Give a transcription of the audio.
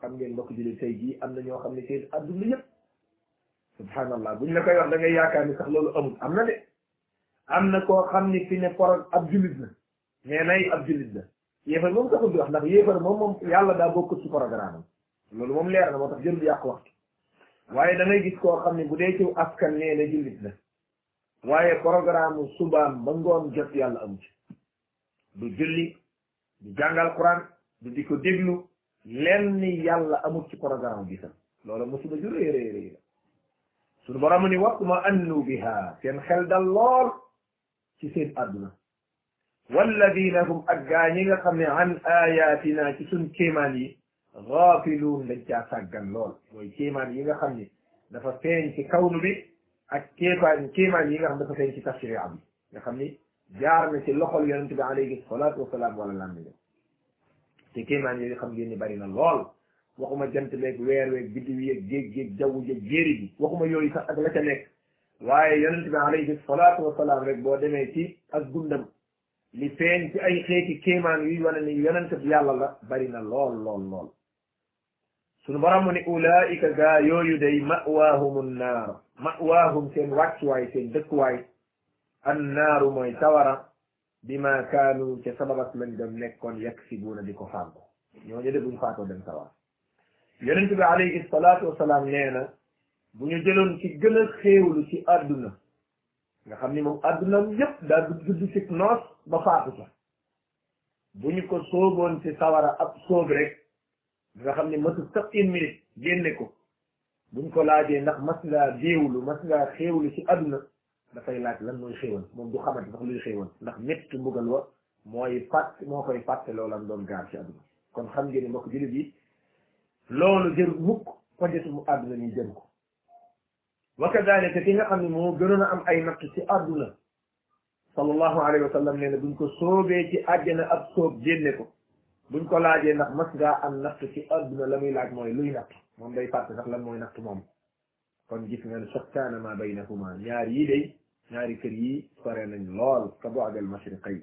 xam ngeen mbokk jullit tey jii am na ñoo xam ne seen adduna yëpp subhanallah buñ la koy wax da ngay yaakaar ni sax loolu amul am na de am na koo xam ni fi ne poro ab jullit la nee nay ab jullit la yéefar moom taxul di wax ndax yéefar moom moom yàlla daa bokkut ci programme am loolu moom leer na moo tax jël bu yàq waxtu waaye da ngay gis koo xam ne bu dee ci askan nee na jullit la waaye programme subaam ba ngoon jot yàlla amu ci du julli du jàngal quran du di ko déglu lenn yàlla amul ci programme bi sax loola musiba ju rëy rëy rëy la suñu borom ni watma annu biha seen xel dal lool ci seen àdduna walladina hum ak gaa ñi nga xam ne an ayatina ci suñ kéemaan yi gaafiluun dañ caa sàggan lool mooy kéemaan yi nga xam ni dafa feeñ ci kawnu bi ak kéemaan kéemaan yi nga xam dafa feeñ ci tashriya bi nga xam ni jaar na ci loxol yonent bi alayhi salaatu wasalaam wala làmmiñ te kéemaan yooyu xam ngeen ni bari na lool waxuma jant beeg weer weeg biddiw yeeg géej géeg jaww jeeg jéeri ji waxuma yooyu sax ak la ca nekk waaye yonent bi alayhi salaatu wasalaam rek boo demee ci ak dundam li feeñ ci ay xeeti kéemaan yuy wane ni yonent bi yàlla la bari na lool lool lool sunu borom mu ni ulaika gaa yooyu day ma'waahum annaar ma'waahum seen wàccuwaay seen dëkkuwaay annaaru mooy sawara bima kaanu ca sababas lañ doon nekkoon yaksibuuna di ko fàggu ñooñu de buñ faatoo dem sawara yonent bi alayhi salaatu wasalaam nee na bu ñu jëloon ci gën a xéewlu ci àdduna nga xam ni moom addunaam yépp daa du judd ci noos ba faatu ca bu ñu ko sóoboon ci sawara ab sóob rek nga xam ni matu sax une minute génne ko buñ ko laajee ndax mas ngaa déewlu mas ngaa xéewlu ci adduna dafay laaj lan mooy xéewal moom du xamante sax luy xéewal ndax métti mbugal wa mooy fàtt moo koy fàtte loolam doon gaar ci adduna kon xam ngeen ni mbokk jullit yi loolu jëru mukk ko jotu mu adduna ni jëru ko wa kadalika ki nga xam ne moo gënoon a am ay natt ci àdduna sallallahu alayhi wa sallam nee na buñ ko soobee ci àjjana ab soob génne ko buñ ko laajee ndax mas ngaa am natt ci àdduna la muy laaj mooy luy natt moom day fàtte sax lan mooy natt moom kon gis nga ne sottaana ma baynahuma ñaar yii day ñaari kër yi sore nañ lool ka bu'dal mashriqayn